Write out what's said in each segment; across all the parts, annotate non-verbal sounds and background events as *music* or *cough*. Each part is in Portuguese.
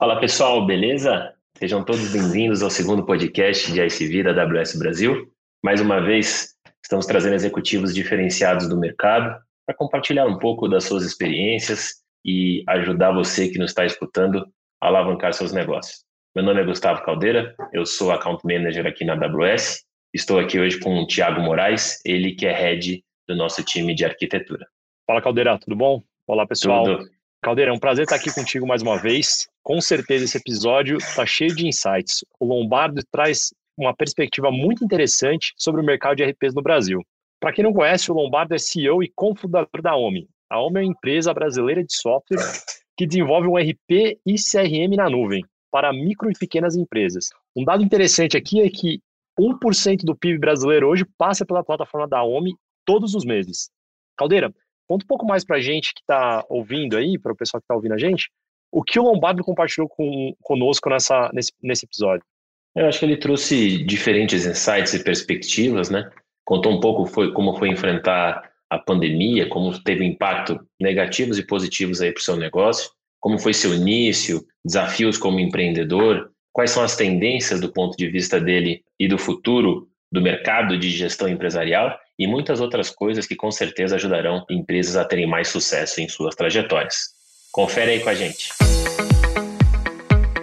Fala pessoal, beleza? Sejam todos bem-vindos ao segundo podcast de ICV da AWS Brasil. Mais uma vez, estamos trazendo executivos diferenciados do mercado para compartilhar um pouco das suas experiências e ajudar você que nos está escutando a alavancar seus negócios. Meu nome é Gustavo Caldeira, eu sou Account Manager aqui na AWS. Estou aqui hoje com o Thiago Moraes, ele que é Head do nosso time de arquitetura. Fala Caldeira, tudo bom? Olá pessoal. Tudo. Caldeira, é um prazer estar aqui contigo mais uma vez. Com certeza esse episódio está cheio de insights. O Lombardo traz uma perspectiva muito interessante sobre o mercado de RPs no Brasil. Para quem não conhece, o Lombardo é CEO e cofundador da OMI. A OMI é uma empresa brasileira de software que desenvolve um RP e CRM na nuvem para micro e pequenas empresas. Um dado interessante aqui é que 1% do PIB brasileiro hoje passa pela plataforma da OMI todos os meses. Caldeira, conta um pouco mais para a gente que está ouvindo aí, para o pessoal que está ouvindo a gente, o que o Lombardo compartilhou com, conosco nessa, nesse, nesse episódio. Eu acho que ele trouxe diferentes insights e perspectivas, né? Contou um pouco foi, como foi enfrentar a pandemia, como teve impacto negativos e positivos aí para o seu negócio, como foi seu início, desafios como empreendedor, quais são as tendências do ponto de vista dele e do futuro do mercado de gestão empresarial e muitas outras coisas que com certeza ajudarão empresas a terem mais sucesso em suas trajetórias. Confere aí com a gente.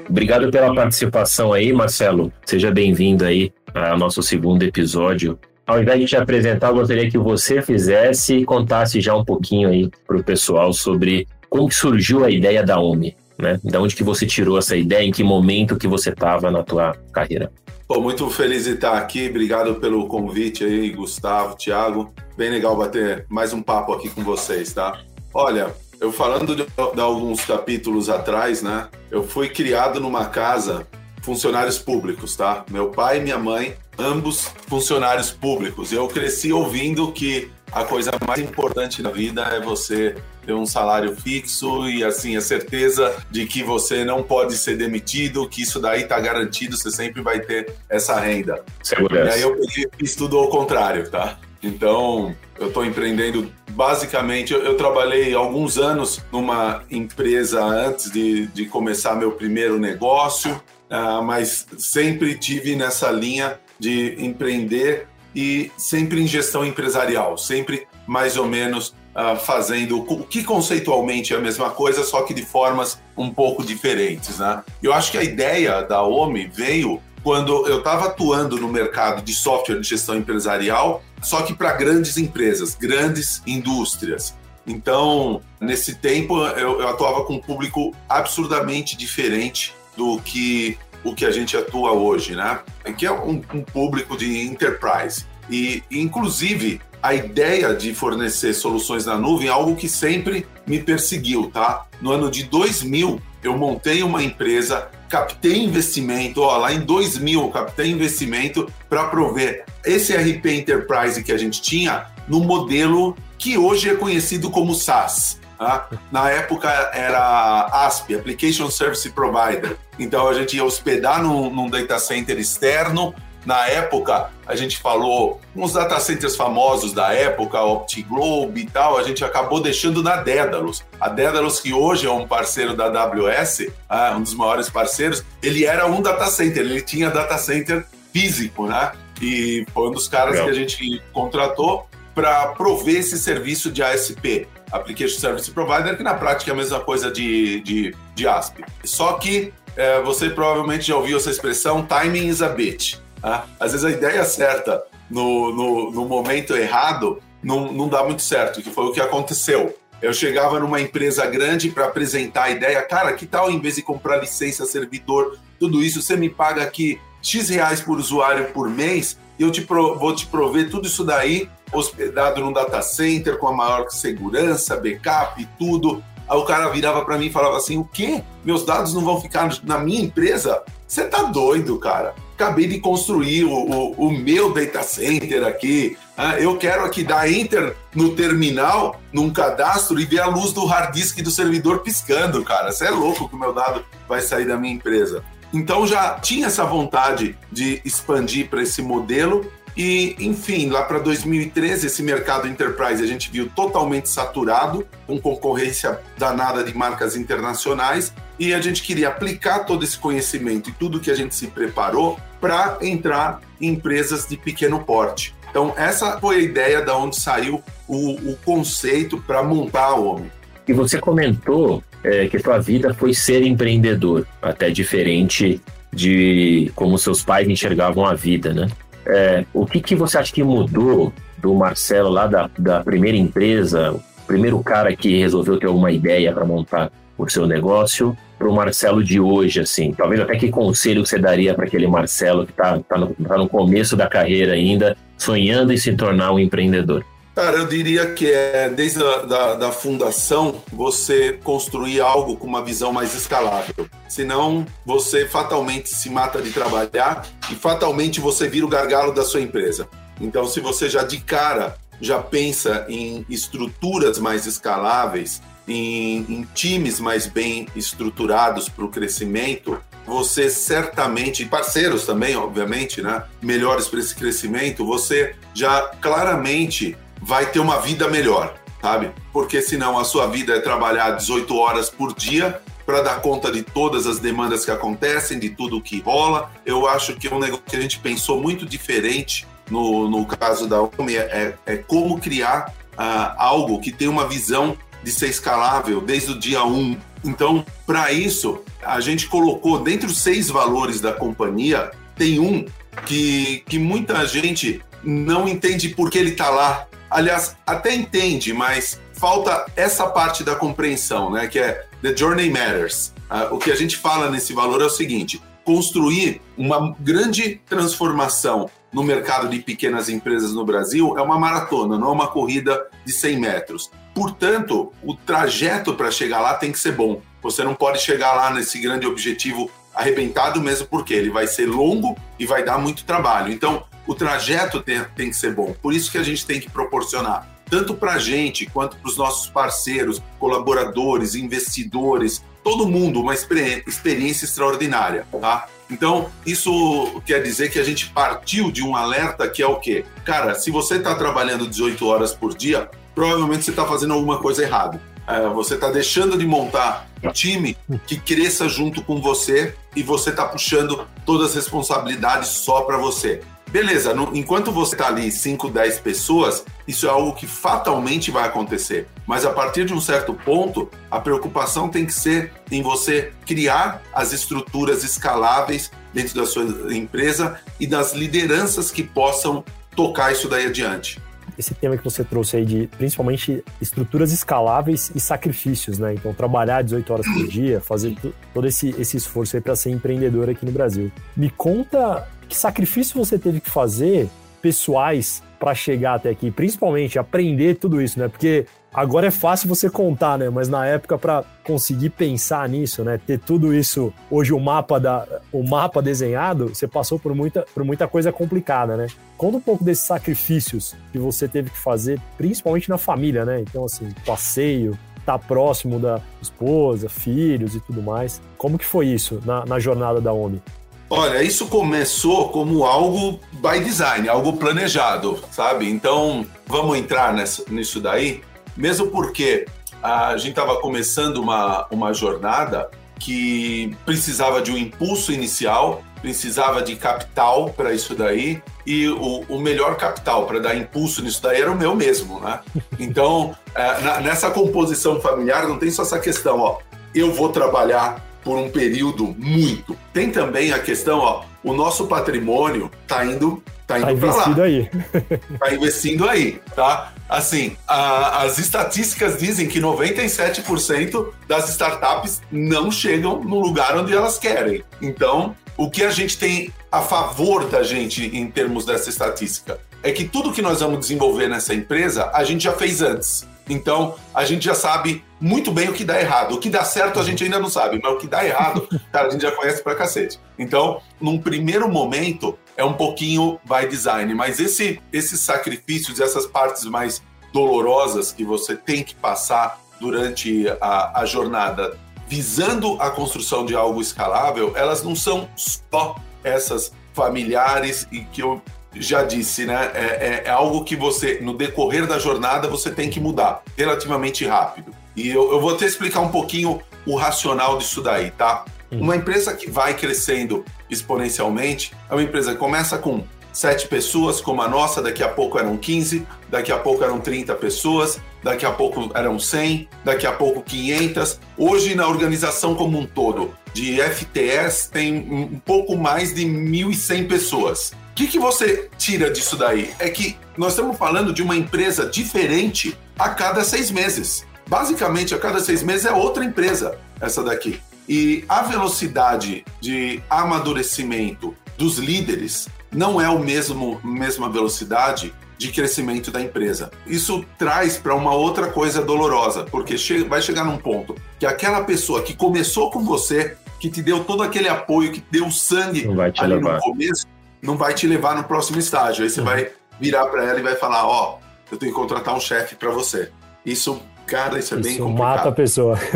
Obrigado pela participação aí, Marcelo. Seja bem-vindo aí ao nosso segundo episódio. Ao invés de te apresentar, eu gostaria que você fizesse e contasse já um pouquinho aí para o pessoal sobre como surgiu a ideia da OMI, né? Da onde que você tirou essa ideia, em que momento que você estava na tua carreira? Pô, muito feliz de estar aqui. Obrigado pelo convite aí, Gustavo, Thiago. Bem legal bater mais um papo aqui com vocês, tá? Olha, eu falando de, de alguns capítulos atrás, né? Eu fui criado numa casa funcionários públicos, tá? Meu pai e minha mãe, ambos funcionários públicos. Eu cresci ouvindo que a coisa mais importante na vida é você ter um salário fixo e assim a certeza de que você não pode ser demitido, que isso daí está garantido, você sempre vai ter essa renda. Segurança. E aí eu fiz tudo ao contrário, tá? Então, eu estou empreendendo basicamente. Eu, eu, trabalhei alguns anos numa empresa antes de, de começar meu primeiro negócio, uh, mas sempre tive nessa linha de empreender e sempre em gestão empresarial, sempre mais ou menos uh, fazendo o que conceitualmente é a mesma coisa, só que de formas um pouco diferentes. Né? Eu acho que a ideia da OMI veio quando eu estava atuando no mercado de software de gestão empresarial, só que para grandes empresas, grandes indústrias. Então, nesse tempo, eu, eu, atuava com um público absurdamente diferente do que o que a gente atua hoje, né? Que é um, um público de enterprise. E, inclusive, a ideia de fornecer soluções na nuvem é algo que sempre me perseguiu, tá? No ano de 2000, eu montei uma empresa, captei investimento, ó, lá em 2000 eu captei investimento para prover esse RP Enterprise que a gente tinha no modelo que hoje é conhecido como SaaS. Tá? Na época era ASP, Application Service Provider. Então a gente ia hospedar num, num data center externo, na época, a gente falou uns data centers famosos da época, OptiGlobe e tal, a gente acabou deixando na Dédalus. A Dédalus, que hoje é um parceiro da AWS, ah, um dos maiores parceiros, ele era um data center, ele tinha data center físico, né? E foi um dos caras Legal. que a gente contratou para prover esse serviço de ASP, Application Service Provider, que na prática é a mesma coisa de, de, de ASP. Só que é, você provavelmente já ouviu essa expressão, timing is a bitch. Né? Às vezes a ideia certa no, no, no momento errado não, não dá muito certo, que foi o que aconteceu. Eu chegava numa empresa grande para apresentar a ideia, cara, que tal em vez de comprar licença, servidor, tudo isso, você me paga aqui X reais por usuário por mês e eu te pro, vou te prover tudo isso daí hospedado num data center com a maior segurança, backup e tudo. Aí o cara virava para mim e falava assim: o quê? Meus dados não vão ficar na minha empresa? Você tá doido, cara acabei de construir o, o, o meu data center aqui. Ah, eu quero aqui dar enter no terminal, num cadastro, e ver a luz do hard disk do servidor piscando, cara. Você é louco que o meu dado vai sair da minha empresa. Então já tinha essa vontade de expandir para esse modelo E, enfim, lá para 2013, esse mercado enterprise a gente viu totalmente saturado, com concorrência danada de marcas internacionais, e a gente queria aplicar todo esse conhecimento e tudo que a gente se preparou para entrar em empresas de pequeno porte. Então, essa foi a ideia da onde saiu o, o conceito para montar a OMI. E você comentou é, que sua vida foi ser empreendedor, até diferente de como seus pais enxergavam a vida, né? É, o que, que você acha que mudou do Marcelo lá da, da primeira empresa, o primeiro cara que resolveu ter alguma ideia para montar o seu negócio, para o Marcelo de hoje, assim? Talvez até que conselho você daria para aquele Marcelo que está tá no, tá no começo da carreira ainda, sonhando em se tornar um empreendedor? Cara, eu diria que é desde a da, da fundação você construir algo com uma visão mais escalável. Senão você fatalmente se mata de trabalhar e fatalmente você vira o gargalo da sua empresa. Então, se você já de cara já pensa em estruturas mais escaláveis, em, em times mais bem estruturados para o crescimento, você certamente, parceiros também, obviamente, né? Melhores para esse crescimento, você já claramente vai ter uma vida melhor, sabe? Porque senão a sua vida é trabalhar 18 horas por dia para dar conta de todas as demandas que acontecem, de tudo que rola. Eu acho que é um negócio que a gente pensou muito diferente no, no caso da OMI, é, é como criar uh, algo que tem uma visão de ser escalável desde o dia 1. Então, para isso, a gente colocou dentre os seis valores da companhia, tem um que, que muita gente não entende por que ele está lá, Aliás, até entende, mas falta essa parte da compreensão, né? Que é The Journey Matters. Uh, o que a gente fala nesse valor é o seguinte: construir uma grande transformação no mercado de pequenas empresas no Brasil é uma maratona, não é uma corrida de 100 metros. Portanto, o trajeto para chegar lá tem que ser bom. Você não pode chegar lá nesse grande objetivo arrebentado mesmo porque ele vai ser longo e vai dar muito trabalho. Então, o trajeto tem, tem que ser bom. Por isso que a gente tem que proporcionar, tanto para a gente quanto para os nossos parceiros, colaboradores, investidores, todo mundo uma experiência extraordinária, tá? Então, isso quer dizer que a gente partiu de um alerta que é o quê? Cara, se você está trabalhando 18 horas por dia, provavelmente você está fazendo alguma coisa errada. É, você está deixando de montar um time que cresça junto com você e você está puxando todas as responsabilidades só para você. Beleza, no, enquanto você está ali 5, 10 pessoas, isso é algo que fatalmente vai acontecer. Mas a partir de um certo ponto, a preocupação tem que ser em você criar as estruturas escaláveis dentro da sua empresa e das lideranças que possam tocar isso daí adiante esse tema que você trouxe aí de principalmente estruturas escaláveis e sacrifícios, né? Então, trabalhar 18 horas por dia, fazer todo esse, esse esforço aí para ser empreendedor aqui no Brasil. Me conta que sacrifício você teve que fazer pessoais para chegar até aqui, principalmente aprender tudo isso, né? Porque agora é fácil você contar, né? Mas na época para conseguir pensar nisso, né? Ter tudo isso, hoje o mapa da o mapa desenhado, você passou por muita por muita coisa complicada, né? Conta um pouco desses sacrifícios que você teve que fazer, principalmente na família, né? Então assim, passeio, estar tá próximo da esposa, filhos e tudo mais. Como que foi isso na, na jornada da OMI? Olha, isso começou como algo by design, algo planejado, sabe? Então, vamos entrar nessa, nisso daí, mesmo porque a gente estava começando uma, uma jornada que precisava de um impulso inicial, precisava de capital para isso daí, e o, o melhor capital para dar impulso nisso daí era o meu mesmo, né? Então, é, na, nessa composição familiar não tem só essa questão, ó, eu vou trabalhar por um período muito. Tem também a questão, ó, o nosso patrimônio tá indo tá indo tá investindo lá. aí. *laughs* tá investindo aí, tá? Assim, a, as estatísticas dizem que 97% das startups não chegam no lugar onde elas querem. Então, o que a gente tem a favor da gente em termos dessa estatística é que tudo que nós vamos desenvolver nessa empresa, a gente já fez antes. Então, a gente já sabe muito bem o que dá errado. O que dá certo a gente ainda não sabe, mas o que dá errado, *laughs* cara, a gente já conhece pra cacete. Então, num primeiro momento, é um pouquinho by design, mas esse, esses sacrifícios, essas partes mais dolorosas que você tem que passar durante a, a jornada visando a construção de algo escalável, elas não são só essas familiares e que eu já disse, né? É, é, é, algo que você, no decorrer da jornada, você tem que mudar relativamente rápido. E eu, eu vou até explicar um pouquinho o racional disso daí, tá? Hum. Uma empresa que vai crescendo exponencialmente é uma empresa que começa com sete pessoas, como a nossa, daqui a pouco eram 15, daqui a pouco eram 30 pessoas, daqui a pouco eram 100, daqui a pouco 500. Hoje, na organização como um todo, de FTS, tem um pouco mais de 1.100 pessoas. O que, que você tira disso daí? É que nós estamos falando de uma empresa diferente a cada seis meses. Basicamente, a cada seis meses é outra empresa, essa daqui. E a velocidade de amadurecimento dos líderes não é o mesmo mesma velocidade de crescimento da empresa. Isso traz para uma outra coisa dolorosa, porque vai chegar num ponto que aquela pessoa que começou com você, que te deu todo aquele apoio, que te deu sangue ali levar. no começo, não vai te levar no próximo estágio. Aí você uhum. vai virar para ela e vai falar: Ó, oh, eu tenho que contratar um chefe para você. Isso, cara, isso é isso bem complicado. Mata a pessoa. *laughs*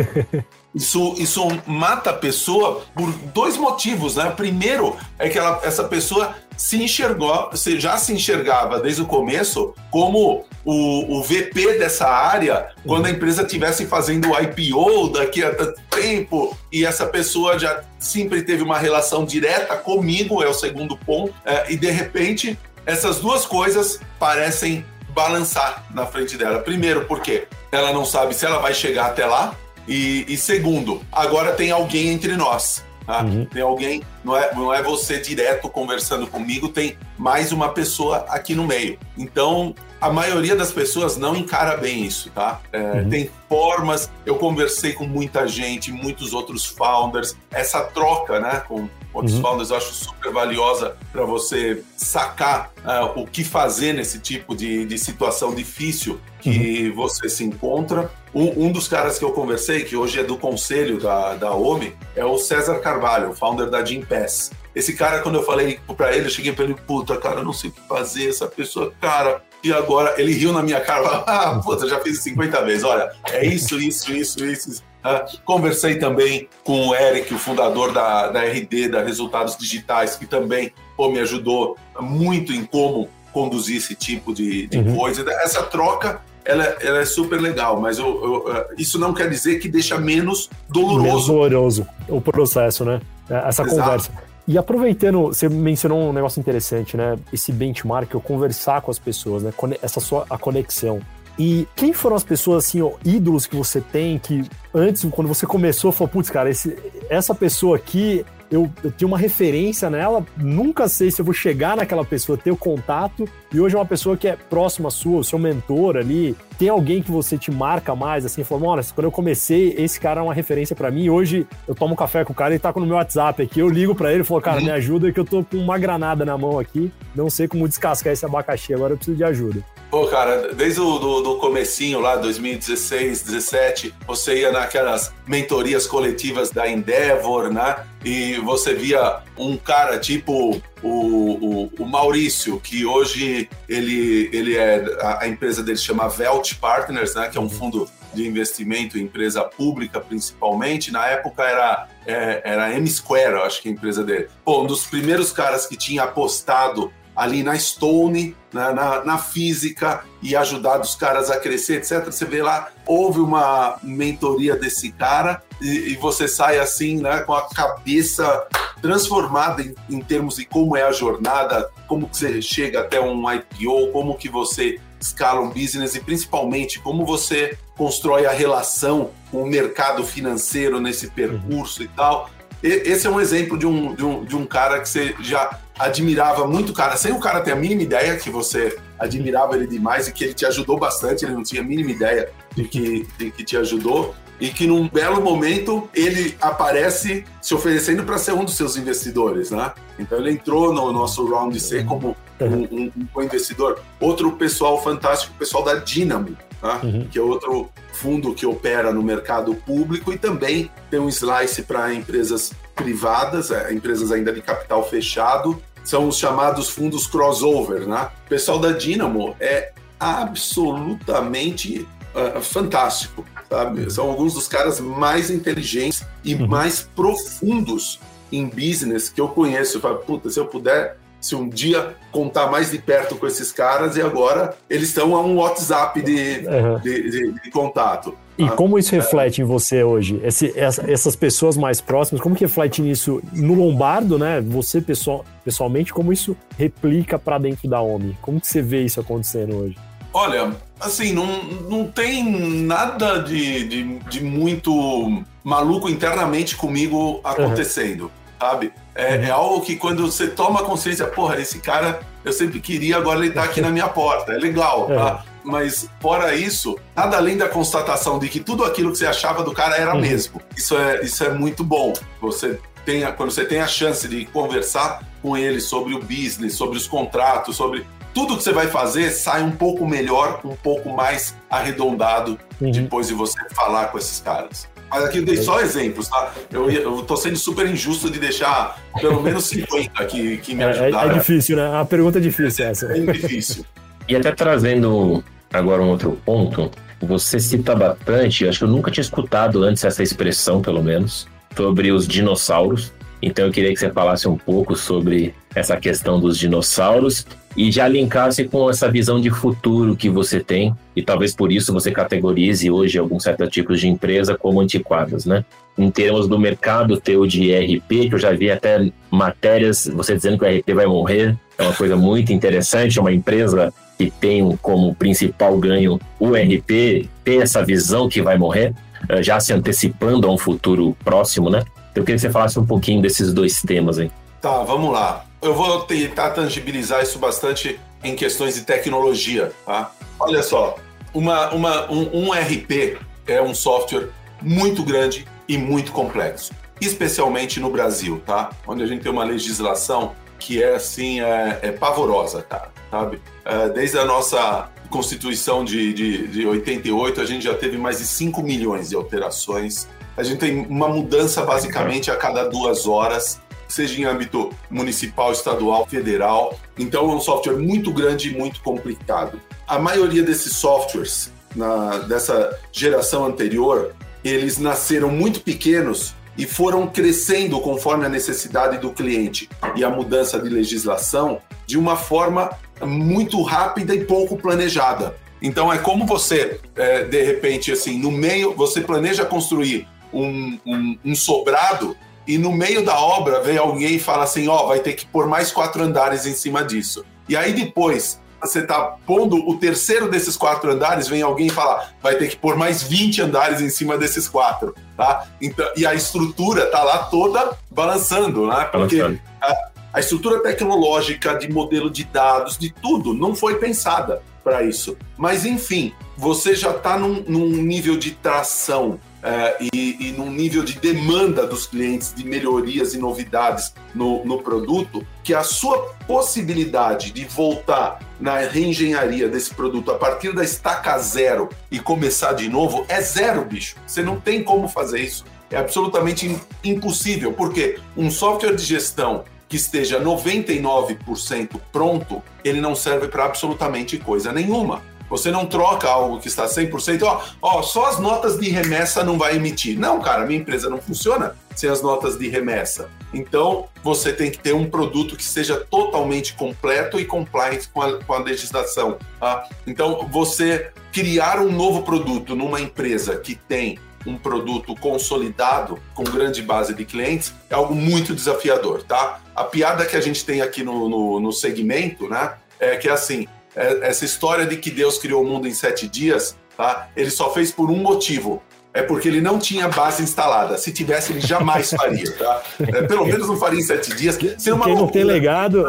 Isso, isso mata a pessoa por dois motivos, né? Primeiro é que ela, essa pessoa se enxergou, você já se enxergava desde o começo como o, o VP dessa área quando a empresa estivesse fazendo o IPO daqui a tanto tempo e essa pessoa já sempre teve uma relação direta comigo, é o segundo ponto, é, e de repente essas duas coisas parecem balançar na frente dela. Primeiro, porque ela não sabe se ela vai chegar até lá, e, e segundo, agora tem alguém entre nós. Tá? Uhum. Tem alguém, não é, não é você direto conversando comigo, tem mais uma pessoa aqui no meio. Então, a maioria das pessoas não encara bem isso, tá? É, uhum. Tem formas, eu conversei com muita gente, muitos outros founders, essa troca, né, com outros uhum. founders eu acho super valiosa para você sacar uh, o que fazer nesse tipo de, de situação difícil que uhum. você se encontra. Um, um, dos caras que eu conversei, que hoje é do conselho da, da OMI, é o César Carvalho, o founder da Gimpass. Esse cara, quando eu falei para ele, eu cheguei para ele, puta, cara, eu não sei o que fazer, essa pessoa, cara. E agora ele riu na minha cara, ah, puta, já fiz 50 vezes, olha, é isso, isso, isso, isso. Ah, conversei também com o Eric, o fundador da, da RD, da Resultados Digitais, que também pô, me ajudou muito em como conduzir esse tipo de, de uhum. coisa. Essa troca ela, ela, é super legal, mas eu, eu, é, isso não quer dizer que deixa menos doloroso. Menos doloroso o processo, né? É, essa Exato. conversa. E aproveitando, você mencionou um negócio interessante, né? Esse benchmark, eu conversar com as pessoas, né? Essa sua a conexão. E quem foram as pessoas, assim, ó, ídolos que você tem, que antes, quando você começou, falou, putz, cara, esse, essa pessoa aqui, eu, eu tenho uma referência nela, nunca sei se eu vou chegar naquela pessoa, ter o contato, e hoje é uma pessoa que é próxima sua, o seu mentor ali, tem alguém que você te marca mais, assim, falou, olha, quando eu comecei, esse cara é uma referência para mim, hoje eu tomo café com o cara, ele tá no meu WhatsApp aqui, eu ligo para ele e falo, cara, me ajuda que eu tô com uma granada na mão aqui, não sei como descascar esse abacaxi, agora eu preciso de ajuda. Pô, cara, desde o do, do comecinho lá, 2016, 17, você ia naquelas mentorias coletivas da Endeavor, né? E você via um cara tipo o, o, o Maurício, que hoje ele, ele é, a, a empresa dele chama Velt Partners, né? Que é um fundo de investimento em empresa pública, principalmente. Na época era, é, era M-Square, acho que é a empresa dele. Pô, um dos primeiros caras que tinha apostado ali na Stone, na, na, na, física e ajudado os caras a crescer, etc. Você vê lá, houve uma mentoria desse cara e, e você sai assim, né, com a cabeça transformada em, em, termos de como é a jornada, como que você chega até um IPO, como que você escala um business e principalmente como você constrói a relação com o mercado financeiro nesse percurso e tal. Esse é um exemplo de um, de um, de um cara que você já admirava muito cara, sem o cara ter a mínima ideia que você admirava ele demais e que ele te ajudou bastante, ele não tinha a mínima ideia de que, de que te ajudou e que num belo momento ele aparece se oferecendo para ser um dos seus investidores, né? Então ele entrou no nosso round C como um, um, um investidor. Outro pessoal fantástico, o pessoal da Dynamo, né? uhum. que é outro fundo que opera no mercado público e também tem um slice para empresas privadas, é, empresas ainda de capital fechado, são os chamados fundos crossover, né? O pessoal da Dynamo é absolutamente uh, fantástico, sabe? São alguns dos caras mais inteligentes e uhum. mais profundos em business que eu conheço. Eu falo, puta, se eu puder se um dia contar mais de perto com esses caras e agora eles estão a um WhatsApp de, uhum. de, de, de contato. E como isso reflete em você hoje? Esse, essa, essas pessoas mais próximas, como que reflete nisso no Lombardo, né? Você pessoal, pessoalmente, como isso replica para dentro da OMI? Como que você vê isso acontecendo hoje? Olha, assim, não, não tem nada de, de, de muito maluco internamente comigo acontecendo, uhum. sabe? É, é, algo que quando você toma consciência, porra, esse cara eu sempre queria, agora ele tá aqui na minha porta, é legal, tá? Uhum. Mas, fora isso, nada além da constatação de que tudo aquilo que você achava do cara era uhum. mesmo. Isso é, isso é muito bom. Você tem a, quando você tem a chance de conversar com ele sobre o business, sobre os contratos, sobre tudo que você vai fazer sai um pouco melhor, um pouco mais arredondado uhum. depois de você falar com esses caras. Mas aqui eu dei só exemplos, tá? Eu, eu tô sendo super injusto de deixar pelo menos 50 que, que me ajudaram. É, é difícil, né? A pergunta é difícil essa. É difícil. *laughs* e até trazendo agora um outro ponto, você cita bastante, acho que eu nunca tinha escutado antes essa expressão, pelo menos, sobre os dinossauros. Então eu queria que você falasse um pouco sobre essa questão dos dinossauros e já linkasse com essa visão de futuro que você tem, e talvez por isso você categorize hoje alguns certos tipos de empresa como antiquadas, né? Em termos do mercado teu de ERP, que eu já vi até matérias, você dizendo que o ERP vai morrer, é uma coisa muito interessante, uma empresa que tem como principal ganho o ERP, ter essa visão que vai morrer, eh, já se antecipando a um futuro próximo, né? Eu queria que você falasse um pouquinho desses dois temas aí. Tá, vamos lá. Eu vou tentar tangibilizar isso bastante em questões de tecnologia, tá? Olha só, uma, uma, um, um RP é um software muito grande e muito complexo, especialmente no Brasil, tá? Onde a gente tem uma legislação que é assim, é, é pavorosa, cara, sabe? É, desde a nossa Constituição de, de, de 88, a gente já teve mais de 5 milhões de alterações a gente tem uma mudança basicamente a cada duas horas, seja em âmbito municipal, estadual, federal. Então é um software muito grande e muito complicado. A maioria desses softwares na, dessa geração anterior, eles nasceram muito pequenos e foram crescendo conforme a necessidade do cliente e a mudança de legislação de uma forma muito rápida e pouco planejada. Então é como você, é, de repente, assim, no meio, você planeja construir um, um, um sobrado e no meio da obra vem alguém e fala assim: ó, oh, vai ter que pôr mais quatro andares em cima disso. E aí depois você está pondo o terceiro desses quatro andares, vem alguém e fala: vai ter que pôr mais 20 andares em cima desses quatro. Tá? Então, e a estrutura tá lá toda balançando, né? Porque a, a estrutura tecnológica de modelo de dados, de tudo, não foi pensada para isso. Mas enfim, você já está num, num nível de tração é, e, e num nível de demanda dos clientes de melhorias e novidades no, no produto, que a sua possibilidade de voltar na reengenharia desse produto a partir da estaca zero e começar de novo é zero, bicho. Você não tem como fazer isso. É absolutamente impossível, porque um software de gestão que esteja 99% pronto, ele não serve para absolutamente coisa nenhuma. Você não troca algo que está 100%, ó, ó, só as notas de remessa não vai emitir. Não, cara, minha empresa não funciona sem as notas de remessa. Então, você tem que ter um produto que seja totalmente completo e compliant com a, com a legislação. Tá? Então, você criar um novo produto numa empresa que tem um produto consolidado com grande base de clientes é algo muito desafiador, tá? A piada que a gente tem aqui no, no, no segmento, né, é que assim, é, essa história de que Deus criou o mundo em sete dias, tá? Ele só fez por um motivo. É porque ele não tinha base instalada. Se tivesse, ele jamais *laughs* faria, tá? É, pelo menos não faria em sete dias. Quem não tem legado.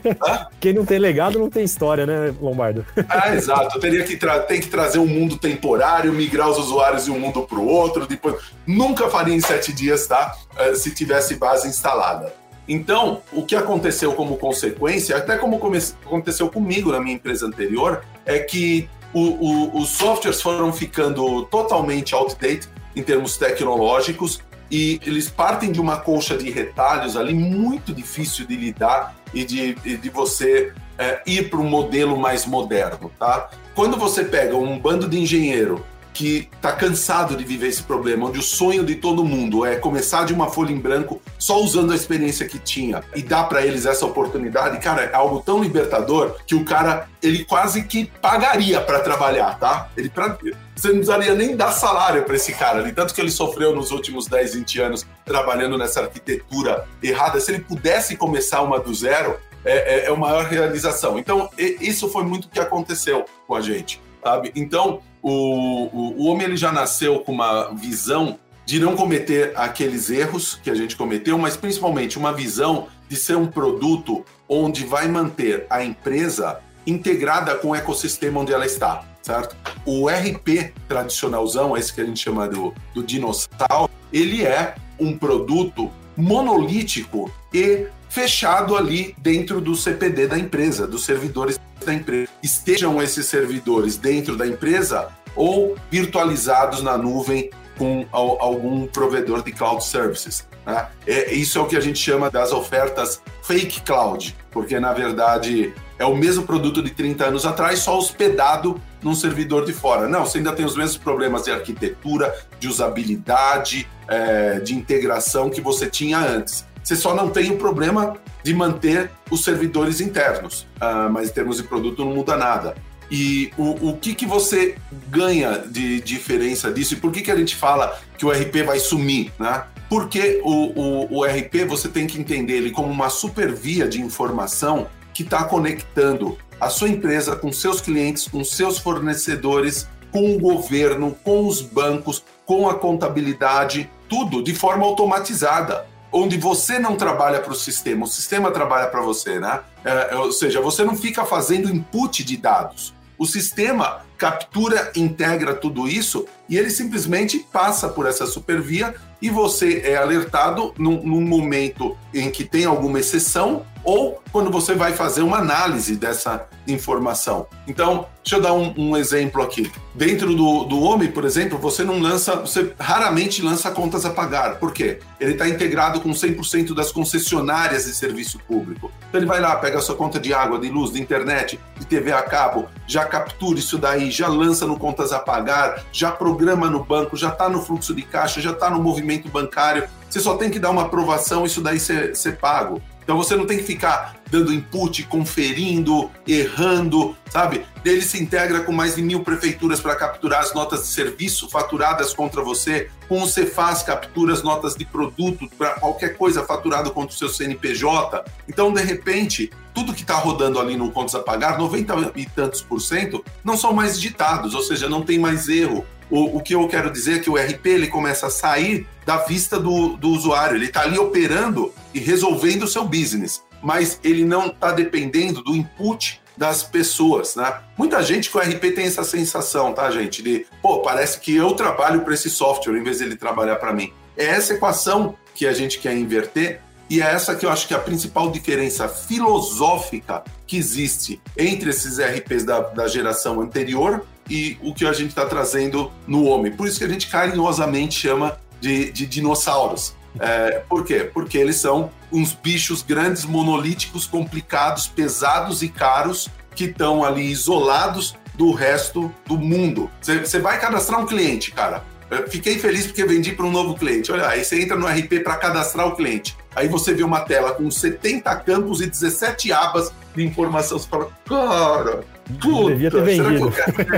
*laughs* Quem não tem legado não tem história, né, Lombardo? *laughs* Ah, exato. Teria que tem que trazer um mundo temporário, migrar os usuários de um mundo para o outro. Depois, nunca faria em sete dias, tá? É, se tivesse base instalada. Então, o que aconteceu como consequência, até como aconteceu comigo na minha empresa anterior, é que o, o, os softwares foram ficando totalmente outdated em termos tecnológicos e eles partem de uma colcha de retalhos ali muito difícil de lidar e de, de você é, ir para um modelo mais moderno, tá? Quando você pega um bando de engenheiro que está cansado de viver esse problema, onde o sonho de todo mundo é começar de uma folha em branco só usando a experiência que tinha e dar para eles essa oportunidade, cara, é algo tão libertador que o cara ele quase que pagaria para trabalhar, tá? Ele pra, você não precisaria nem dar salário para esse cara, de tanto que ele sofreu nos últimos 10, 20 anos trabalhando nessa arquitetura errada. Se ele pudesse começar uma do zero, é, é, é a maior realização. Então, isso foi muito o que aconteceu com a gente, sabe? Então, o, o, o homem ele já nasceu com uma visão de não cometer aqueles erros que a gente cometeu, mas principalmente uma visão de ser um produto onde vai manter a empresa integrada com o ecossistema onde ela está, certo? O RP tradicionalzão, esse que a gente chama do, do dinossauro, ele é um produto monolítico e fechado ali dentro do CPD da empresa, dos servidores da empresa. Estejam esses servidores dentro da empresa ou virtualizados na nuvem com algum provedor de cloud services. Né? É, isso é o que a gente chama das ofertas fake cloud, porque na verdade é o mesmo produto de 30 anos atrás, só hospedado num servidor de fora. Não, você ainda tem os mesmos problemas de arquitetura, de usabilidade, é, de integração que você tinha antes. Você só não tem o problema de manter os servidores internos, uh, mas em termos de produto não muda nada. E o, o que, que você ganha de diferença disso? E por que, que a gente fala que o RP vai sumir? Né? Porque o, o, o RP você tem que entender ele como uma super via de informação que está conectando a sua empresa com seus clientes, com seus fornecedores, com o governo, com os bancos, com a contabilidade, tudo de forma automatizada onde você não trabalha para o sistema, o sistema trabalha para você, né? É, ou seja, você não fica fazendo input de dados. O sistema captura, integra tudo isso e ele simplesmente passa por essa supervia e você é alertado num, num, momento em que tem alguma exceção ou quando você vai fazer uma análise dessa informação. Então, deixa eu dar um, um exemplo aqui. Dentro do, do homem, por exemplo, você não lança, você raramente lança contas a pagar. Por quê? Ele está integrado com 100% das concessionárias de serviço público. Então ele vai lá, pega a sua conta de água, de luz, de internet, de TV a cabo, já captura isso daí, já lança no contas a pagar, já programa no banco, já está no fluxo de caixa, já está no movimento bancário. Você só tem que dar uma aprovação, isso daí ser pago. Então você não tem que ficar dando input, conferindo, errando, sabe? Ele se integra com mais de mil prefeituras para capturar as notas de serviço faturadas contra você. Com o Cefaz captura as notas de produto para qualquer coisa faturado contra o seu CNPJ. Então, de repente, tudo que está rodando ali no Contas a Pagar, 90 e tantos por cento, não são mais digitados, ou seja, não tem mais erro. O, o, que eu quero dizer é que o RP ele começa a sair da vista do, do usuário, ele está ali operando e resolvendo o seu business, mas ele não está dependendo do input das pessoas, né? Muita gente com RP tem essa sensação, tá, gente? De, pô, parece que eu trabalho para esse software em vez dele trabalhar para mim. É essa equação que a gente quer inverter e é essa que eu acho que é a principal diferença filosófica que existe entre esses RPs da, da geração anterior e o que a gente está trazendo no homem. Por isso que a gente carinhosamente chama de, de dinossauros. É, por quê? Porque eles são uns bichos grandes, monolíticos, complicados, pesados e caros que estão ali isolados do resto do mundo. Você vai cadastrar um cliente, cara. Eu fiquei feliz porque vendi para um novo cliente. Olha, aí você entra no RP para cadastrar o cliente. Aí você vê uma tela com 70 campos e 17 abas de informação. Você fala, cara, Puta, não devia ter vendido.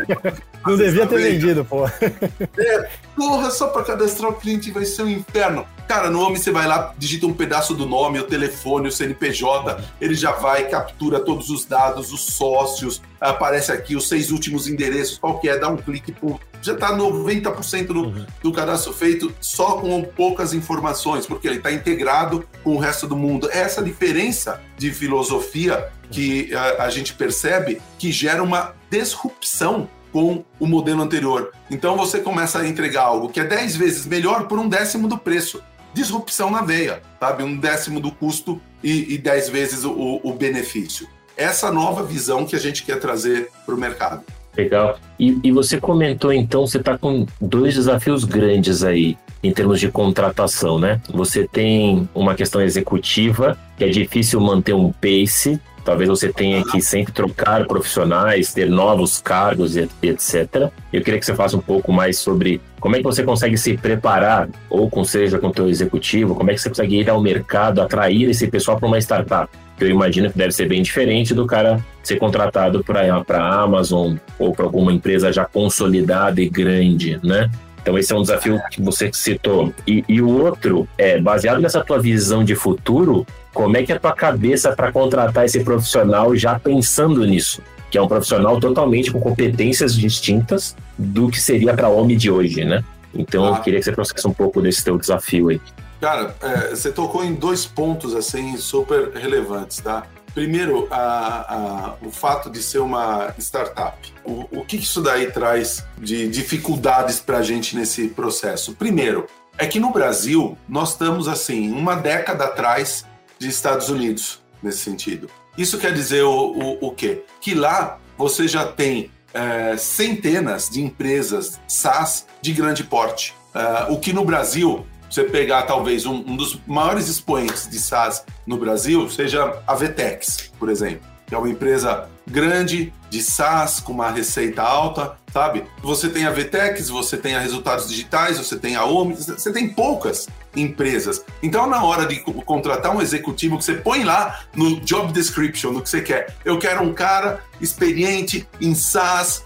*laughs* não devia ter vendido, pô. É, porra, só para cadastrar o cliente vai ser um inferno. Cara, no nome você vai lá, digita um pedaço do nome, o telefone, o CNPJ, ele já vai, captura todos os dados, os sócios, aparece aqui os seis últimos endereços, qual que é, dá um clique, pum, já está 90% do, uhum. do cadastro feito só com poucas informações, porque ele está integrado com o resto do mundo. É essa diferença de filosofia que a, a gente percebe que gera uma disrupção com o modelo anterior. Então você começa a entregar algo que é 10 vezes melhor por um décimo do preço. Disrupção na veia, sabe? Um décimo do custo e, e 10 vezes o, o benefício. Essa nova visão que a gente quer trazer para o mercado. Legal. E, e, você comentou então, você está com dois desafios grandes aí em termos de contratação, né? Você tem uma questão executiva, que é difícil manter um pace, talvez você tenha que sempre trocar profissionais, ter novos cargos, etc. Eu queria que você faça um pouco mais sobre como é que você consegue se preparar, ou com seja com o teu executivo, como é que você consegue ir ao mercado, atrair esse pessoal para uma startup. Eu imagino que deve ser bem diferente do cara ser contratado para a Amazon ou para alguma empresa já consolidada e grande, né? Então esse é um desafio que você citou. E, e, o outro é, baseado nessa tua visão de futuro, como é que é a tua cabeça para contratar esse profissional já pensando nisso? Que é um profissional totalmente com competências distintas do que seria para homem de hoje, né? Então ah. eu queria que você trouxesse um pouco desse teu desafio aí. Cara, é, você tocou em dois pontos assim super relevantes, tá? Primeiro, a, a, o fato de ser uma startup. O, o que isso daí traz de dificuldades para a gente nesse processo? Primeiro, é que no Brasil nós estamos assim uma década atrás de Estados Unidos nesse sentido. Isso quer dizer o, o, o quê? Que lá você já tem é, centenas de empresas SaaS de grande porte. É, o que no Brasil, você pegar talvez um, um dos maiores expoentes de SaaS no Brasil, seja a Vtex, por exemplo que é uma empresa grande de SaaS com uma receita alta, sabe? Você tem a Vtex, você tem a Resultados Digitais, você tem a Omni, você tem poucas empresas. Então, na hora de contratar um executivo, que você põe lá no job description, no que você quer. Eu quero um cara experiente em SaaS,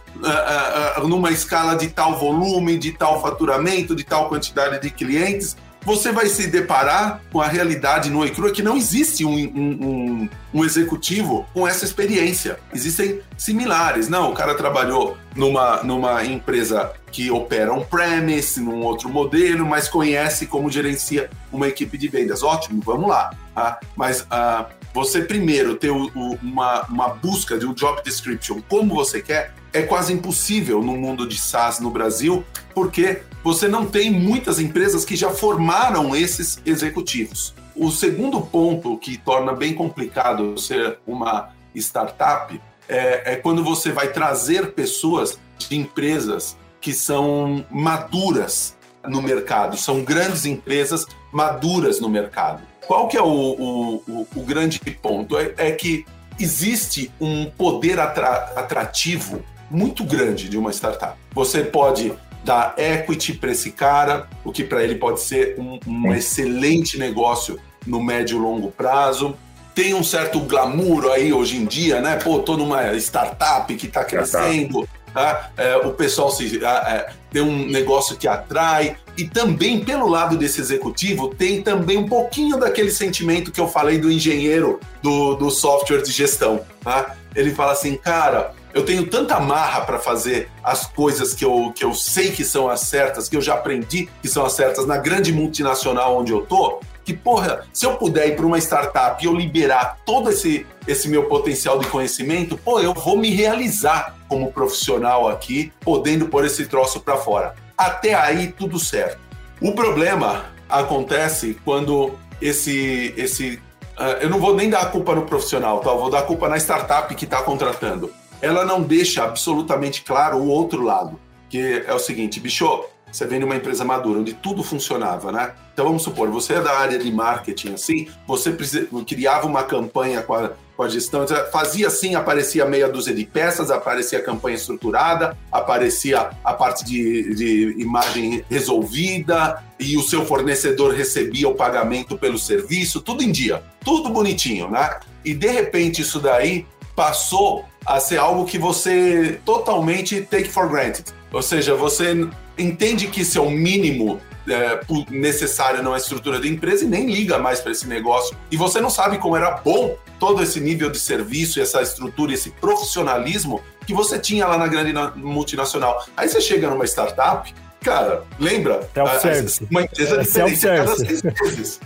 numa escala de tal volume, de tal faturamento, de tal quantidade de clientes você vai se deparar com a realidade no e que não existe um, um, um, um, executivo com essa experiência. Existem similares. Não, o cara trabalhou numa, numa empresa que opera on-premise, num outro modelo, mas conhece como gerencia uma equipe de vendas. Ótimo, vamos lá. Tá? Mas ah, você primeiro ter o, o, uma, uma busca de um job description como você quer, é quase impossível no mundo de SaaS no Brasil, porque você não tem muitas empresas que já formaram esses executivos. O segundo ponto que torna bem complicado ser uma startup é, é quando você vai trazer pessoas de empresas que são maduras no mercado, são grandes empresas maduras no mercado. Qual que é o, o, o, o grande ponto? É, é, que existe um poder atra, atrativo muito grande de uma startup. Você pode dar equity para esse cara, o que para ele pode ser um, um excelente negócio no médio e longo prazo. Tem um certo glamour aí hoje em dia, né? Pô, tô numa startup que está crescendo, tá? É, o pessoal se, é, tem um negócio que atrai. E também, pelo lado desse executivo, tem também um pouquinho daquele sentimento que eu falei do engenheiro do, do software de gestão. Tá? Ele fala assim, cara, eu tenho tanta marra para fazer as coisas que eu, que eu sei que são as certas, que eu já aprendi que são as certas na grande multinacional onde eu tô, que, porra, se eu puder ir para uma startup e eu liberar todo esse, esse meu potencial de conhecimento, pô, eu vou me realizar como profissional aqui, podendo pôr esse troço para fora. Até aí, tudo certo. O problema acontece quando esse. esse uh, eu não vou nem dar a culpa no profissional, tá? Eu vou dar a culpa na startup que está contratando ela não deixa absolutamente claro o outro lado, que é o seguinte, bicho, você vem de uma empresa madura, onde tudo funcionava, né? Então vamos supor, você é da área de marketing, assim, você criava uma campanha com a, com a gestão, fazia assim, aparecia meia dúzia de peças, aparecia a campanha estruturada, aparecia a parte de, de imagem resolvida, e o seu fornecedor recebia o pagamento pelo serviço, tudo em dia, tudo bonitinho, né? E de repente isso daí passou a ser algo que você totalmente take for granted. Ou seja, você entende que isso é o mínimo é, necessário na estrutura da empresa e nem liga mais para esse negócio. E você não sabe como era bom todo esse nível de serviço, essa estrutura, esse profissionalismo que você tinha lá na grande multinacional. Aí você chega numa startup, cara, lembra? Uma empresa é diferente a *laughs* cada seis meses,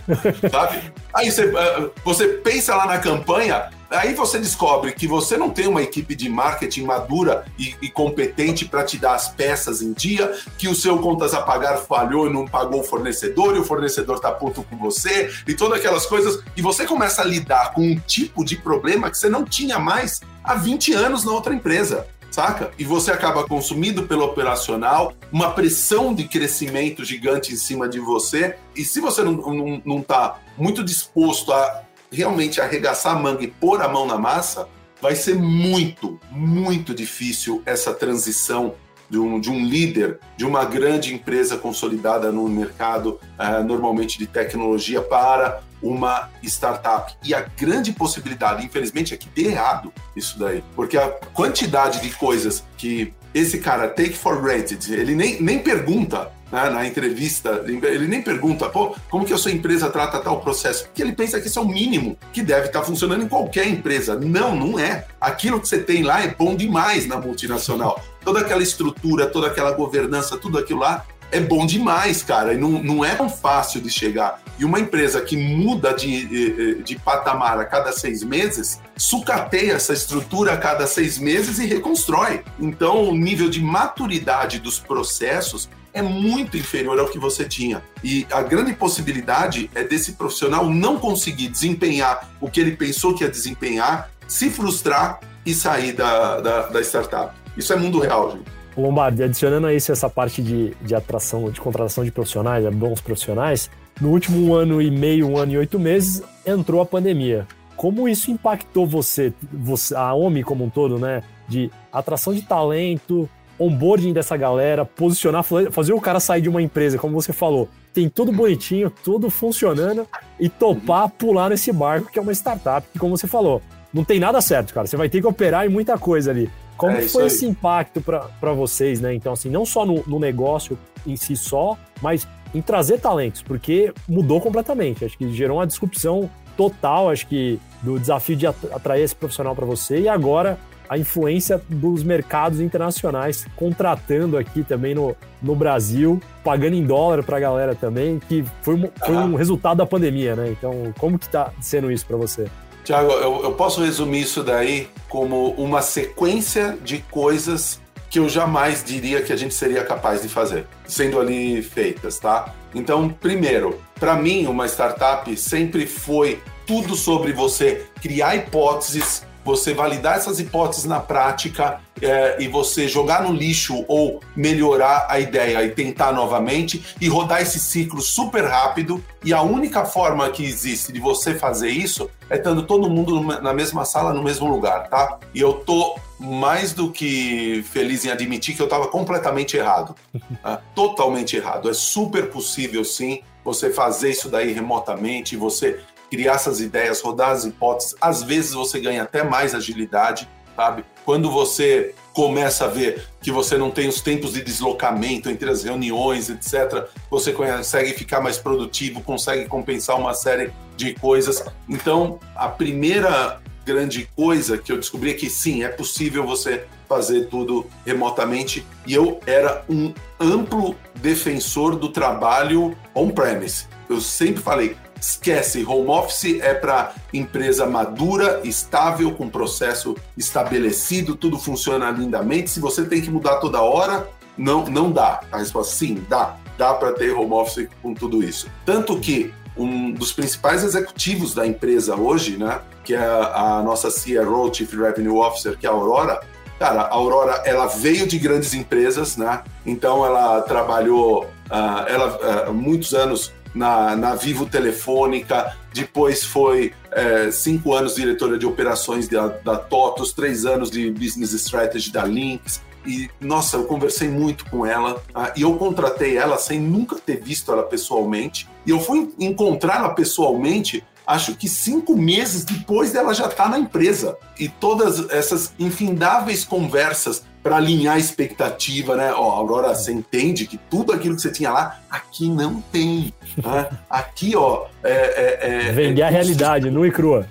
sabe? Aí você, é, você pensa lá na campanha, Aí você descobre que você não tem uma equipe de marketing madura e, e competente para te dar as peças em dia, que o seu contas a pagar falhou e não pagou o fornecedor, e o fornecedor está puto com você, e todas aquelas coisas. E você começa a lidar com um tipo de problema que você não tinha mais há 20 anos na outra empresa saca? E você acaba consumindo pelo operacional, uma pressão de crescimento gigante em cima de você. E se você não, não, não tá muito disposto a realmente arregaçar a manga e pôr a mão na massa, vai ser muito, muito difícil essa transição de um, de um líder de uma grande empresa consolidada no mercado, uh, normalmente de tecnologia, para uma startup. E a grande possibilidade, infelizmente, é que dê errado isso daí. Porque a quantidade de coisas que esse cara take for granted, ele nem, nem pergunta né, na entrevista, ele nem pergunta, pô, como que a sua empresa trata tal processo? Porque ele pensa que isso é o mínimo que deve estar funcionando em qualquer empresa. Não, não é. Aquilo que você tem lá é bom demais na multinacional. Toda aquela estrutura, toda aquela governança, tudo aquilo lá é bom demais, cara, e não, não é tão fácil de chegar. E uma empresa que muda de, de patamar a cada seis meses, sucateia essa estrutura a cada seis meses e reconstrói. Então, o nível de maturidade dos processos é muito inferior ao que você tinha. E a grande possibilidade é desse profissional não conseguir desempenhar o que ele pensou que ia desempenhar, se frustrar e sair da, da, da startup. Isso é mundo real, gente. Lombardi, adicionando a isso essa parte de, de atração, de contratação de profissionais, de bons profissionais, no último ano e meio, um ano e oito meses, entrou a pandemia. Como isso impactou você, você a OMI como um todo, né? De atração de talento, onboarding dessa galera, posicionar, fazer o cara sair de uma empresa, como você falou, tem tudo bonitinho, tudo funcionando, e topar pular nesse barco que é uma startup, que como você falou, não tem nada certo, cara. Você vai ter que operar em muita coisa ali. Como é foi esse impacto para vocês, né? Então, assim, não só no, no, negócio em si só, mas em trazer talentos, porque mudou completamente. Acho que gerou uma disrupção total, acho que, do desafio de atrair esse profissional para você e agora a influência dos mercados internacionais contratando aqui também no, no Brasil, pagando em dólar para a galera também, que foi, um, foi um resultado da pandemia, né? Então, como que está sendo isso para você? Tiago, eu, eu posso resumir isso daí como uma sequência de coisas que eu jamais diria que a gente seria capaz de fazer, sendo ali feitas, tá? Então, primeiro, para mim, uma startup sempre foi tudo sobre você criar hipóteses, você validar essas hipóteses na prática é, e você jogar no lixo ou melhorar a ideia e tentar novamente e rodar esse ciclo super rápido. E a única forma que existe de você fazer isso é estando todo mundo na mesma sala, no mesmo lugar, tá? E eu tô mais do que feliz em admitir que eu estava completamente errado. *laughs* Tá? Totalmente errado. É super possível, sim, você fazer isso daí remotamente, você criar essas ideias, rodar as hipóteses. Às vezes você ganha até mais agilidade, sabe? Quando você começa a ver que você não tem os tempos de deslocamento entre as reuniões, etc., você consegue ficar mais produtivo, consegue compensar uma série de coisas. Então, a primeira grande coisa que eu descobri é que sim, é possível você fazer tudo remotamente. E eu era um amplo defensor do trabalho on-premise. Eu sempre falei, Esquece, home office é para empresa madura, estável, com processo estabelecido, tudo funciona lindamente. Se você tem que mudar toda hora, não, não dá. A resposta sim, dá. Dá para ter home office com tudo isso. Tanto que um dos principais executivos da empresa hoje, né, que é a, a nossa CRO, Chief Revenue Officer, que é a Aurora, cara, a Aurora ela veio de grandes empresas, né? Então ela trabalhou, uh, ela uh, muitos anos na, na Vivo Telefônica, depois foi é, cinco anos diretora de operações da, da TOTOS, três anos de Business Strategy da Lynx. E, nossa, eu conversei muito com ela ah, e eu contratei ela sem nunca ter visto ela pessoalmente. E eu fui encontrá-la pessoalmente acho que cinco meses depois dela já estar tá na empresa. E todas essas infindáveis conversas para alinhar a expectativa, né? Ó, Aurora, você entende que tudo aquilo que você tinha lá, aqui não tem. Né? Aqui, ó. É, é, é, Vender a realidade, nua e crua.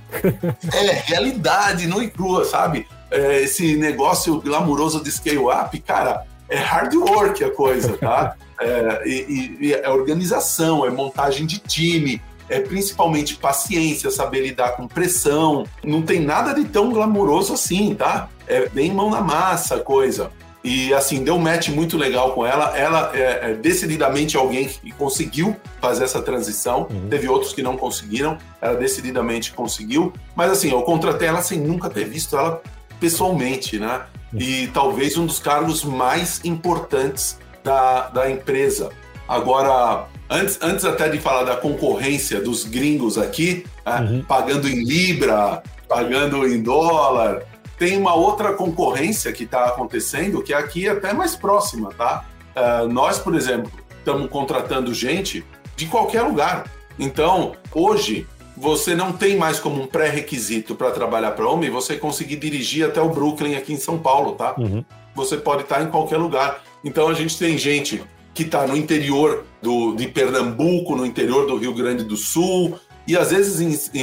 é, realidade, nua e crua, sabe? É, esse negócio glamuroso de scale up, cara, é hard work a coisa, tá? *laughs* É, e, e, é organização, é montagem de time, é principalmente paciência, saber lidar com pressão. Não tem nada de tão glamouroso assim, tá? É bem mão na massa a coisa. E assim, deu um match muito legal com ela. Ela é, é decididamente alguém que conseguiu fazer essa transição. Uhum. Teve outros que não conseguiram. Ela decididamente conseguiu. Mas assim, eu contratei ela sem nunca ter visto ela pessoalmente, né? Uhum. E talvez um dos cargos mais importantes da, da empresa. Agora, antes, antes até de falar da concorrência dos gringos aqui, né, uhum. pagando em libra, pagando em dólar, tem uma outra concorrência que está acontecendo que é aqui até mais próxima, tá? Uh, nós, por exemplo, estamos contratando gente de qualquer lugar. Então, hoje, você não tem mais como um pré-requisito para trabalhar para homem você conseguir dirigir até o Brooklyn aqui em São Paulo, tá? Uhum. Você pode estar em qualquer lugar. Então, a gente tem gente que está no interior do, de Pernambuco, no interior do Rio Grande do Sul, e às vezes e, e,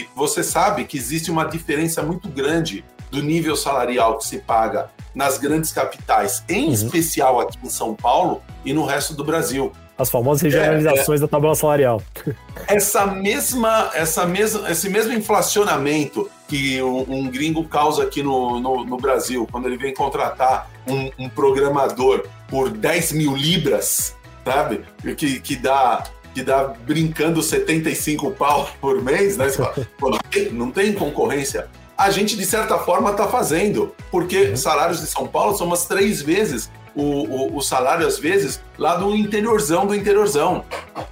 e você sabe que existe uma diferença muito grande do nível salarial que se paga nas grandes capitais, em uhum. especial aqui em São Paulo e no resto do Brasil. As famosas regionalizações é, é, da tabela salarial. Essa mesma, essa mesma, esse mesmo inflacionamento que um, um gringo causa aqui no, no, no, Brasil, quando ele vem contratar um, um, programador por 10 mil libras, sabe? Que, que dá que dá brincando 75 pau por mês, né? *laughs* Pô, não, tem, não tem concorrência a gente, de certa forma, está fazendo, porque uhum. salários de São Paulo são umas três vezes o, o, o, salário, às vezes, lá do interiorzão do interiorzão.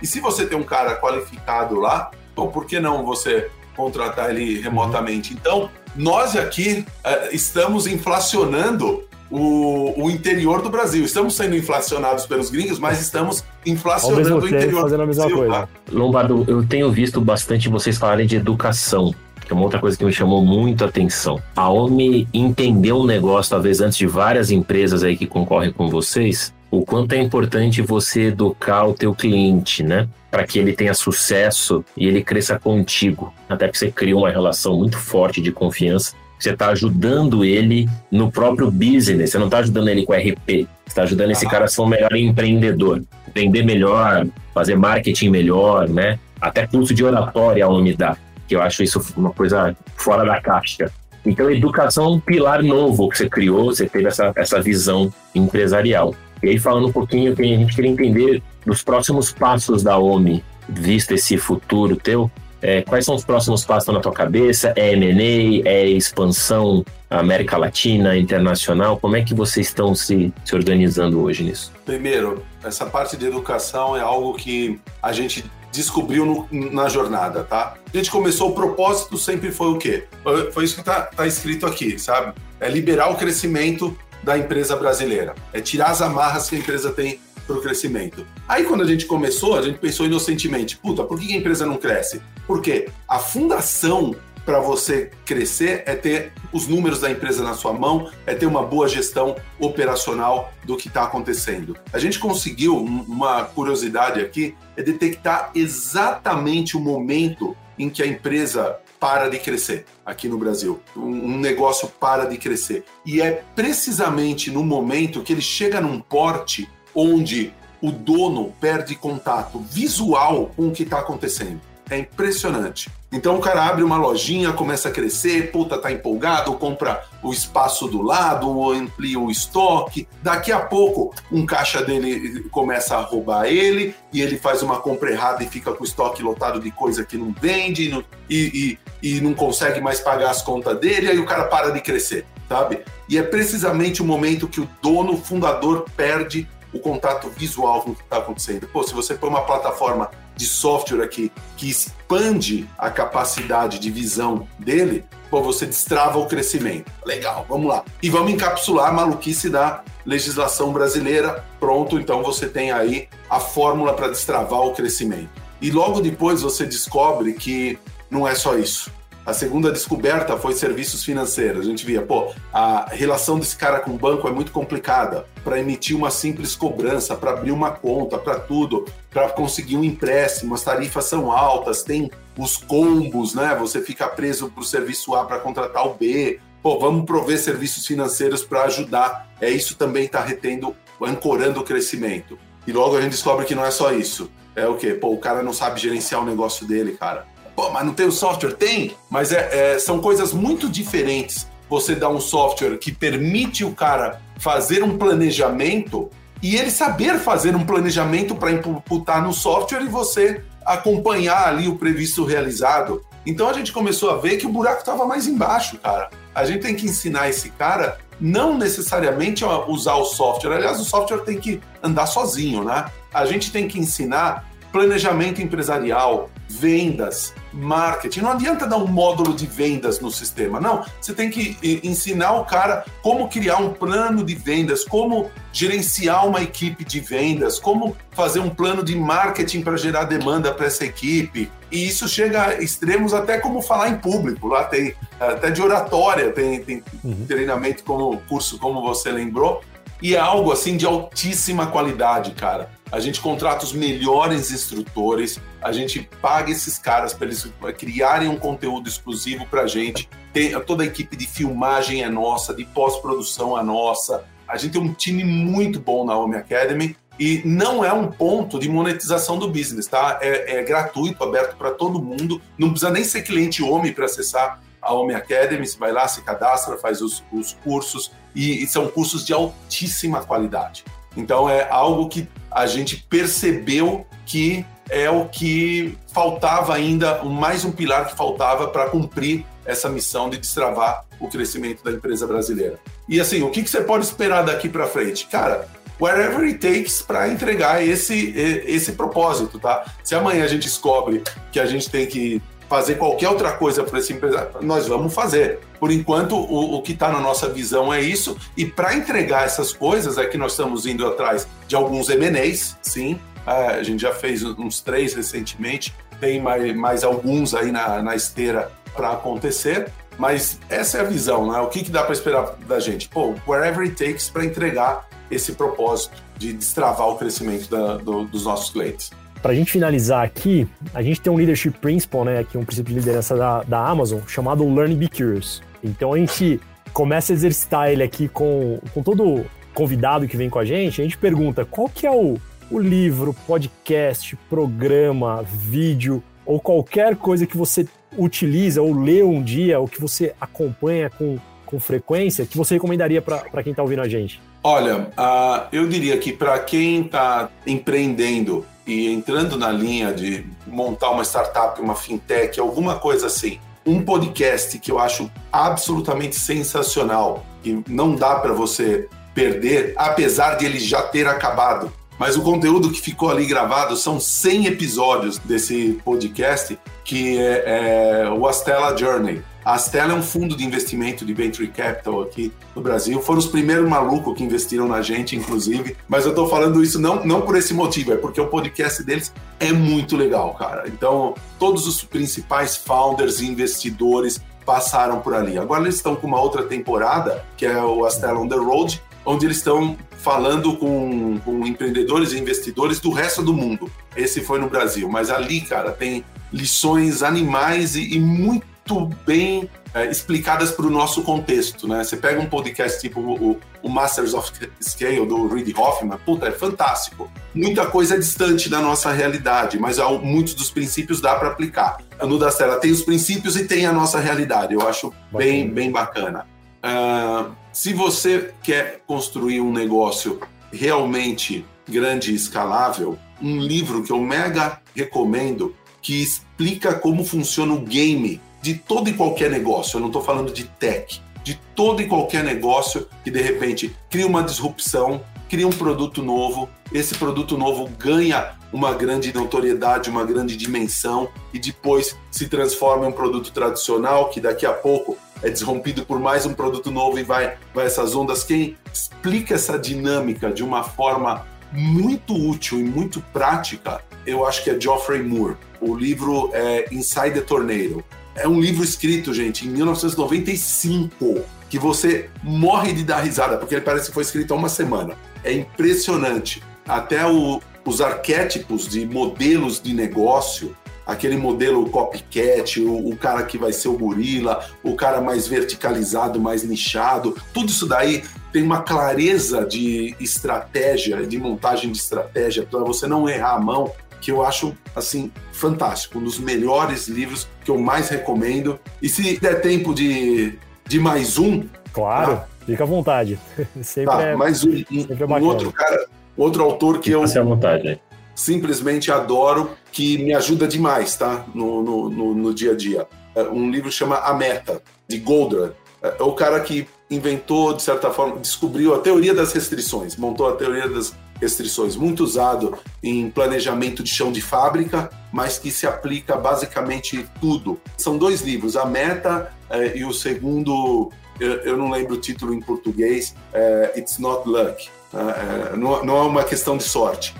E se você tem um cara qualificado lá, bom, por que não você contratar ele remotamente? Uhum. Então, nós aqui uh, estamos inflacionando o, o, interior do Brasil. Estamos sendo inflacionados pelos gringos, mas estamos inflacionando o interior fazendo do Brasil. A mesma coisa. Tá? Lombardo, eu tenho visto bastante vocês falarem de educação que é uma outra coisa que me chamou muito a atenção. A OMI entendeu o negócio, talvez antes de várias empresas aí que concorrem com vocês, o quanto é importante você educar o teu cliente, né? Para que ele tenha sucesso e ele cresça contigo. Até que você cria uma relação muito forte de confiança. Você está ajudando ele no próprio business, você não está ajudando ele com RP. Você está ajudando esse cara a ser um melhor empreendedor, vender melhor, fazer marketing melhor, né? Até curso de oratória a OMI dá que eu acho isso uma coisa fora da caixa. Então, educação é um pilar novo que você criou, você teve essa, essa visão empresarial. E aí, falando um pouquinho, a gente queria entender dos próximos passos da OMI, visto esse futuro teu, é, quais são os próximos passos na tua cabeça? É M&A? É expansão América Latina, internacional? Como é que vocês estão se, se organizando hoje nisso? Primeiro, essa parte de educação é algo que a gente descobriu no, na jornada, tá? A gente começou, o propósito sempre foi o quê? Foi isso que tá, tá escrito aqui, sabe? É liberar o crescimento da empresa brasileira. É tirar as amarras que a empresa tem para o crescimento. Aí, quando a gente começou, a gente pensou inocentemente: puta, por que a empresa não cresce? Porque a fundação para você crescer é ter os números da empresa na sua mão, é ter uma boa gestão operacional do que está acontecendo. A gente conseguiu uma curiosidade aqui é detectar exatamente o momento em que a empresa para de crescer aqui no Brasil. Um negócio para de crescer. E é precisamente no momento que ele chega num porte onde o dono perde contato visual com o que está acontecendo. É impressionante. Então o cara abre uma lojinha, começa a crescer, puta, tá empolgado, compra o espaço do lado, amplia o estoque. Daqui a pouco, um caixa dele começa a roubar ele e ele faz uma compra errada e fica com o estoque lotado de coisa que não vende e, e, e não consegue mais pagar as contas dele, aí o cara para de crescer, sabe? E é precisamente o momento que o dono, fundador, perde o contato visual com o que está acontecendo. Pô, se você põe uma plataforma de software aqui que expande a capacidade de visão dele, pô, você destrava o crescimento. Legal, vamos lá. E vamos encapsular a maluquice da legislação brasileira. Pronto, então você tem aí a fórmula para destravar o crescimento. E logo depois você descobre que não é só isso. A segunda descoberta foi serviços financeiros. A gente via, pô, a relação desse cara com o banco é muito complicada para emitir uma simples cobrança, para abrir uma conta, para tudo, para conseguir um empréstimo, as tarifas são altas, tem os combos, né? Você fica preso para o serviço A para contratar o B. Pô, vamos prover serviços financeiros para ajudar. É isso também está retendo, ancorando o crescimento. E logo a gente descobre que não é só isso. É o quê? Pô, o cara não sabe gerenciar o negócio dele, cara. Pô, mas não tem o software? Tem, mas é, é, são coisas muito diferentes. Você dá um software que permite o cara fazer um planejamento e ele saber fazer um planejamento para imputar no software e você acompanhar ali o previsto realizado. Então a gente começou a ver que o buraco estava mais embaixo, cara. A gente tem que ensinar esse cara não necessariamente a usar o software. Aliás, o software tem que andar sozinho, né? a gente tem que ensinar planejamento empresarial, vendas, marketing. Não adianta dar um módulo de vendas no sistema, não. Você tem que ensinar o cara como criar um plano de vendas, como gerenciar uma equipe de vendas, como fazer um plano de marketing para gerar demanda para essa equipe. E isso chega a extremos até como falar em público. Lá tem até de oratória, tem, tem uhum. treinamento como curso, como você lembrou. E é algo assim de altíssima qualidade, cara. A gente contrata os melhores instrutores, a gente paga esses caras para eles criarem um conteúdo exclusivo para a gente. Tem, toda a equipe de filmagem é nossa, de pós-produção é nossa. A gente tem um time muito bom na Home Academy e não é um ponto de monetização do business, tá? É, é gratuito, aberto para todo mundo. Não precisa nem ser cliente Home para acessar a Home Academy. Você vai lá, se cadastra, faz os, os cursos e, e são cursos de altíssima qualidade. Então é algo que a gente percebeu que é o que faltava ainda, mais um pilar que faltava para cumprir essa missão de destravar o crescimento da empresa brasileira. E assim, o que, que você pode esperar daqui para frente? Cara, wherever it takes para entregar esse, esse propósito, tá? Se amanhã a gente descobre que a gente tem que fazer qualquer outra coisa para esse empresário, nós vamos fazer. Por enquanto, o, o que está na nossa visão é isso, e para entregar essas coisas é que nós estamos indo atrás de alguns MNEs, sim, é, a gente já fez uns três recentemente, tem mais, mais alguns aí na, na esteira para acontecer, mas essa é a visão, né? O que, que dá para esperar da gente? Pô, wherever it takes para entregar esse propósito de destravar o crescimento da, do, dos nossos clientes. Para a gente finalizar aqui, a gente tem um leadership principle, né, aqui um princípio de liderança da, da Amazon, chamado Learn Be Curious. Então a gente começa a exercitar ele aqui com, com todo convidado que vem com a gente, a gente pergunta qual que é o, o livro, podcast, programa, vídeo ou qualquer coisa que você utiliza ou lê um dia ou que você acompanha com, com frequência que você recomendaria para quem está ouvindo a gente? Olha, uh, eu diria que para quem está empreendendo e entrando na linha de montar uma startup, uma fintech, alguma coisa assim, um podcast que eu acho absolutamente sensacional, que não dá para você perder, apesar de ele já ter acabado. Mas o conteúdo que ficou ali gravado são 100 episódios desse podcast, que é, é o Astella Journey. A Stella é um fundo de investimento de venture capital aqui no Brasil. Foram os primeiros malucos que investiram na gente, inclusive. Mas eu tô falando isso não, não por esse motivo, é porque o podcast deles é muito legal, cara. Então, todos os principais founders e investidores passaram por ali. Agora eles estão com uma outra temporada, que é o Astella on the Road, onde eles estão falando com, com empreendedores e investidores do resto do mundo. Esse foi no Brasil, mas ali, cara, tem lições animais e, e muito muito bem é, explicadas para o nosso contexto, né? Você pega um podcast tipo o, o, Masters of Scale do Reid Hoffman, puta, é fantástico. Muita coisa é distante da nossa realidade, mas muitos dos princípios dá para aplicar. A Nudastela tem os princípios e tem a nossa realidade. Eu acho bacana. bem, bem bacana. Uh, se você quer construir um negócio realmente grande e escalável, um livro que eu mega recomendo que explica como funciona o game de todo e qualquer negócio, eu não estou falando de tech, de todo e qualquer negócio que de repente cria uma disrupção, cria um produto novo, esse produto novo ganha uma grande notoriedade, uma grande dimensão e depois se transforma em um produto tradicional que daqui a pouco é desrompido por mais um produto novo e vai, vai essas ondas. Quem explica essa dinâmica de uma forma muito útil e muito prática, eu acho que é Geoffrey Moore. O livro é Inside the Tornado. É um livro escrito, gente, em 1995, que você morre de dar risada, porque ele parece que foi escrito há uma semana. É impressionante. Até o, os arquétipos de modelos de negócio, aquele modelo copycat, o, o, cara que vai ser o gorila, o cara mais verticalizado, mais nichado, tudo isso daí tem uma clareza de estratégia, de montagem de estratégia, para você não errar a mão, que eu acho, assim, fantástico. Um dos melhores livros que eu mais recomendo. E se der tempo de, de mais um. Claro, tá? fica à vontade. *laughs* sempre tá, é, mais um, um, é um outro cara, outro autor que eu. à vontade. Simplesmente adoro, que me ajuda demais, tá? No, no, no, no dia a dia. É um livro chama A Meta, de Goldratt. É, é o cara que inventou, de certa forma, descobriu a teoria das restrições, montou a teoria das restrições, muito usado em planejamento de chão de fábrica, mas que se aplica basicamente tudo. São dois livros, a Meta eh, e o segundo, eu, eu, não lembro o título em português, eh, It's Not Luck. Eh, não, não, é uma questão de sorte.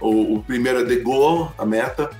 O, o, primeiro é The Goal, a Meta.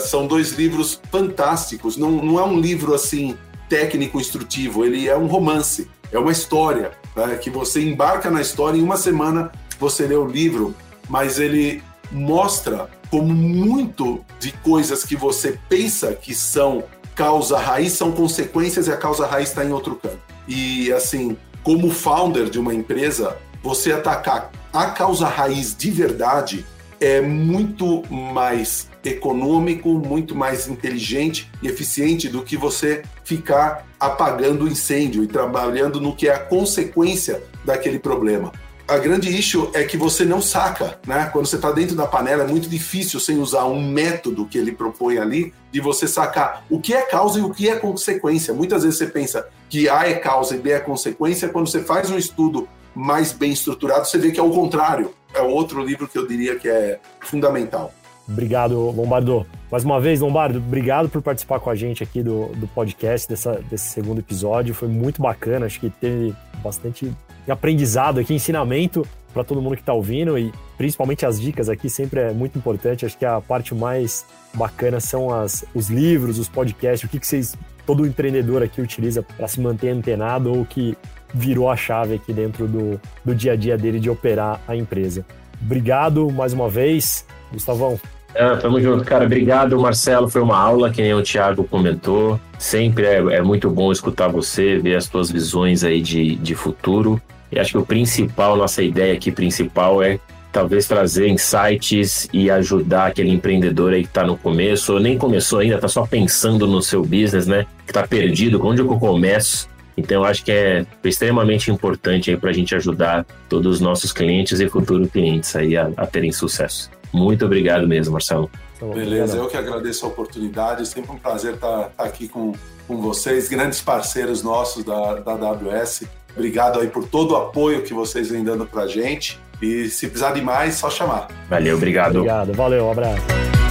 são dois livros fantásticos. Não, não é um livro assim técnico instrutivo, ele é um romance, é uma história né, que você embarca na história em uma semana você lê o livro, mas ele mostra como muito de coisas que você pensa que são causa raiz são consequências e a causa raiz está em outro canto. E assim, como founder de uma empresa, você atacar a causa raiz de verdade é muito mais econômico, muito mais inteligente e eficiente do que você ficar apagando o incêndio e trabalhando no que é a consequência daquele problema a grande issue é que você não saca, né? Quando você está dentro da panela, é muito difícil sem usar um método que ele propõe ali de você sacar o que é causa e o que é consequência. Muitas vezes você pensa que A é causa e B é consequência, quando você faz um estudo mais bem estruturado, você vê que é o contrário. É outro livro que eu diria que é fundamental. Obrigado, Lombardo. Mais uma vez, Lombardo, obrigado por participar com a gente aqui do, do podcast, dessa, desse segundo episódio. Foi muito bacana, acho que teve bastante aprendizado aqui, ensinamento para todo mundo que está ouvindo e principalmente as dicas aqui sempre é muito importante. Acho que a parte mais bacana são as, os livros, os podcasts, o que, que vocês, todo empreendedor aqui utiliza para se manter antenado ou que virou a chave aqui dentro do, do dia a dia dele de operar a empresa. Obrigado mais uma vez, Gustavão. É, tamo junto, cara. Obrigado, Marcelo. Foi uma aula, que nem o Thiago comentou. Sempre é, é muito bom escutar você, ver as tuas visões aí de, de futuro. E acho que o principal, nossa ideia aqui principal é talvez trazer insights e ajudar aquele empreendedor aí que está no começo, ou nem começou ainda, está só pensando no seu business, né? Que está perdido, onde eu começo? Então, acho que é extremamente importante aí para a gente ajudar todos os nossos clientes e futuros clientes aí a, a terem sucesso. Muito obrigado mesmo, Marcelo. Beleza, eu que agradeço a oportunidade, sempre um prazer estar, estar aqui com, com vocês, grandes parceiros nossos da, da AWS. Obrigado aí por todo o apoio que vocês vêm dando pra gente. E se precisar de mais, só chamar. Valeu, obrigado. Obrigado, valeu, um abraço.